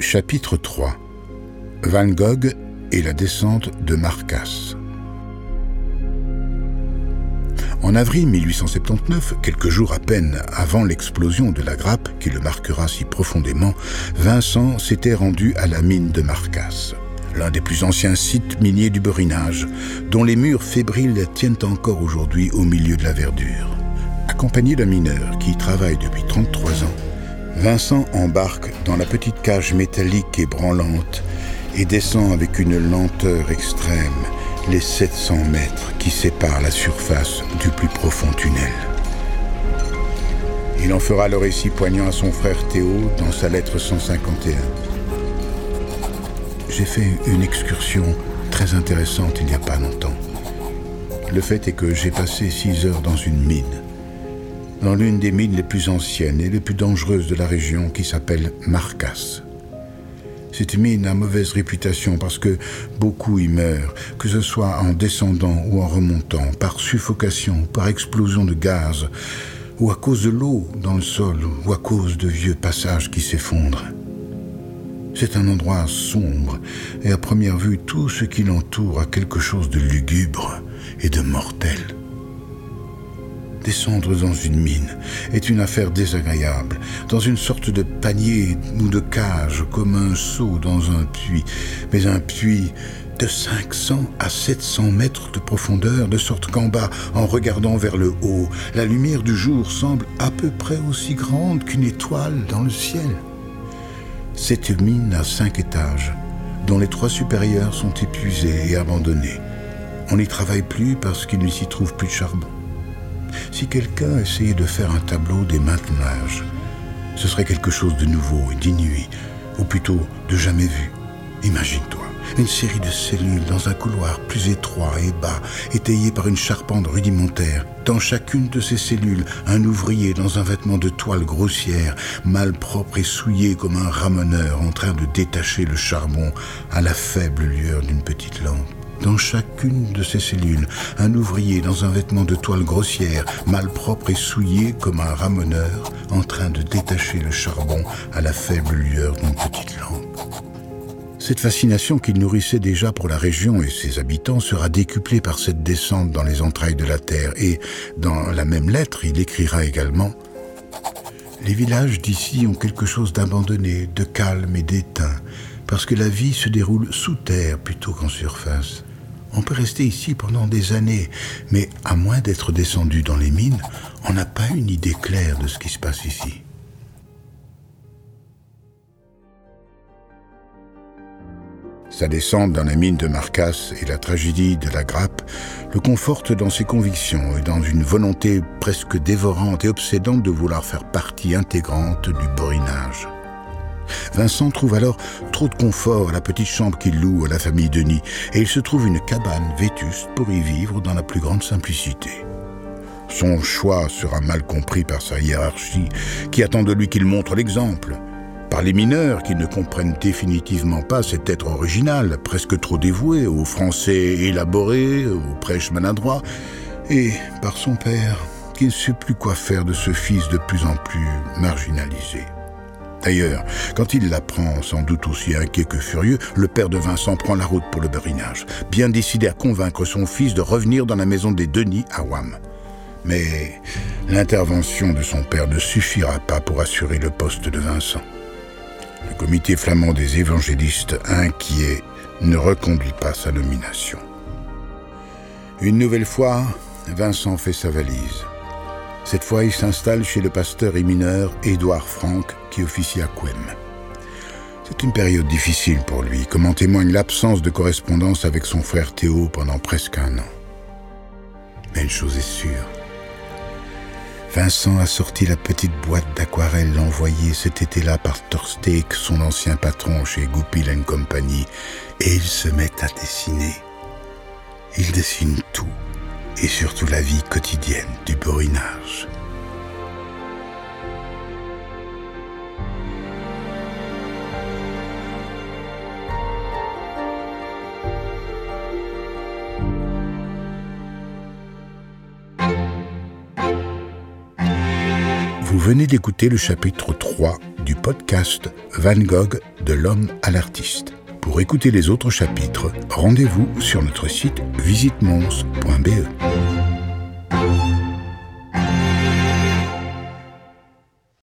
Chapitre 3 Van Gogh et la descente de Marcas. En avril 1879, quelques jours à peine avant l'explosion de la grappe qui le marquera si profondément, Vincent s'était rendu à la mine de Marcas, l'un des plus anciens sites miniers du Borinage, dont les murs fébriles tiennent encore aujourd'hui au milieu de la verdure. Accompagné d'un mineur qui y travaille depuis 33 ans, Vincent embarque dans la petite cage métallique et branlante et descend avec une lenteur extrême les 700 mètres qui séparent la surface du plus profond tunnel. Il en fera le récit poignant à son frère Théo dans sa lettre 151. J'ai fait une excursion très intéressante il n'y a pas longtemps. Le fait est que j'ai passé six heures dans une mine dans l'une des mines les plus anciennes et les plus dangereuses de la région qui s'appelle Marcas. Cette mine a mauvaise réputation parce que beaucoup y meurent, que ce soit en descendant ou en remontant, par suffocation, par explosion de gaz, ou à cause de l'eau dans le sol, ou à cause de vieux passages qui s'effondrent. C'est un endroit sombre, et à première vue, tout ce qui l'entoure a quelque chose de lugubre et de mortel. Descendre dans une mine est une affaire désagréable, dans une sorte de panier ou de cage, comme un seau dans un puits, mais un puits de 500 à 700 mètres de profondeur, de sorte qu'en bas, en regardant vers le haut, la lumière du jour semble à peu près aussi grande qu'une étoile dans le ciel. Cette mine a cinq étages, dont les trois supérieurs sont épuisés et abandonnés. On n'y travaille plus parce qu'il ne s'y trouve plus de charbon. Si quelqu'un essayait de faire un tableau des maintenages, ce serait quelque chose de nouveau et d'inouï, ou plutôt de jamais vu. Imagine-toi, une série de cellules dans un couloir plus étroit et bas, étayé par une charpente rudimentaire. Dans chacune de ces cellules, un ouvrier dans un vêtement de toile grossière, malpropre et souillé comme un ramoneur en train de détacher le charbon à la faible lueur d'une petite lampe. Dans chacune de ces cellules, un ouvrier dans un vêtement de toile grossière, malpropre et souillé comme un ramoneur, en train de détacher le charbon à la faible lueur d'une petite lampe. Cette fascination qu'il nourrissait déjà pour la région et ses habitants sera décuplée par cette descente dans les entrailles de la terre et, dans la même lettre, il écrira également Les villages d'ici ont quelque chose d'abandonné, de calme et d'éteint, parce que la vie se déroule sous terre plutôt qu'en surface. On peut rester ici pendant des années, mais à moins d'être descendu dans les mines, on n'a pas une idée claire de ce qui se passe ici. Sa descente dans la mine de Marcas et la tragédie de la grappe le confortent dans ses convictions et dans une volonté presque dévorante et obsédante de vouloir faire partie intégrante du borinage. Vincent trouve alors trop de confort à la petite chambre qu'il loue à la famille Denis et il se trouve une cabane vétuste pour y vivre dans la plus grande simplicité. Son choix sera mal compris par sa hiérarchie, qui attend de lui qu'il montre l'exemple, par les mineurs qui ne comprennent définitivement pas cet être original, presque trop dévoué aux français élaborés, aux prêches maladroits, et par son père, qui ne sait plus quoi faire de ce fils de plus en plus marginalisé. D'ailleurs, quand il l'apprend, sans doute aussi inquiet que furieux, le père de Vincent prend la route pour le berinage, bien décidé à convaincre son fils de revenir dans la maison des Denis à Wam. Mais l'intervention de son père ne suffira pas pour assurer le poste de Vincent. Le comité flamand des évangélistes, inquiet, ne reconduit pas sa nomination. Une nouvelle fois, Vincent fait sa valise. Cette fois, il s'installe chez le pasteur et mineur Édouard Franck, qui officie à Quem. C'est une période difficile pour lui, comme en témoigne l'absence de correspondance avec son frère Théo pendant presque un an. Mais une chose est sûre. Vincent a sorti la petite boîte d'aquarelle envoyée cet été-là par Torsteak, son ancien patron chez Goupil Company, et il se met à dessiner. Il dessine tout et surtout la vie quotidienne du borinage. Vous venez d'écouter le chapitre 3 du podcast Van Gogh de l'homme à l'artiste. Pour écouter les autres chapitres, rendez-vous sur notre site visitemons.be.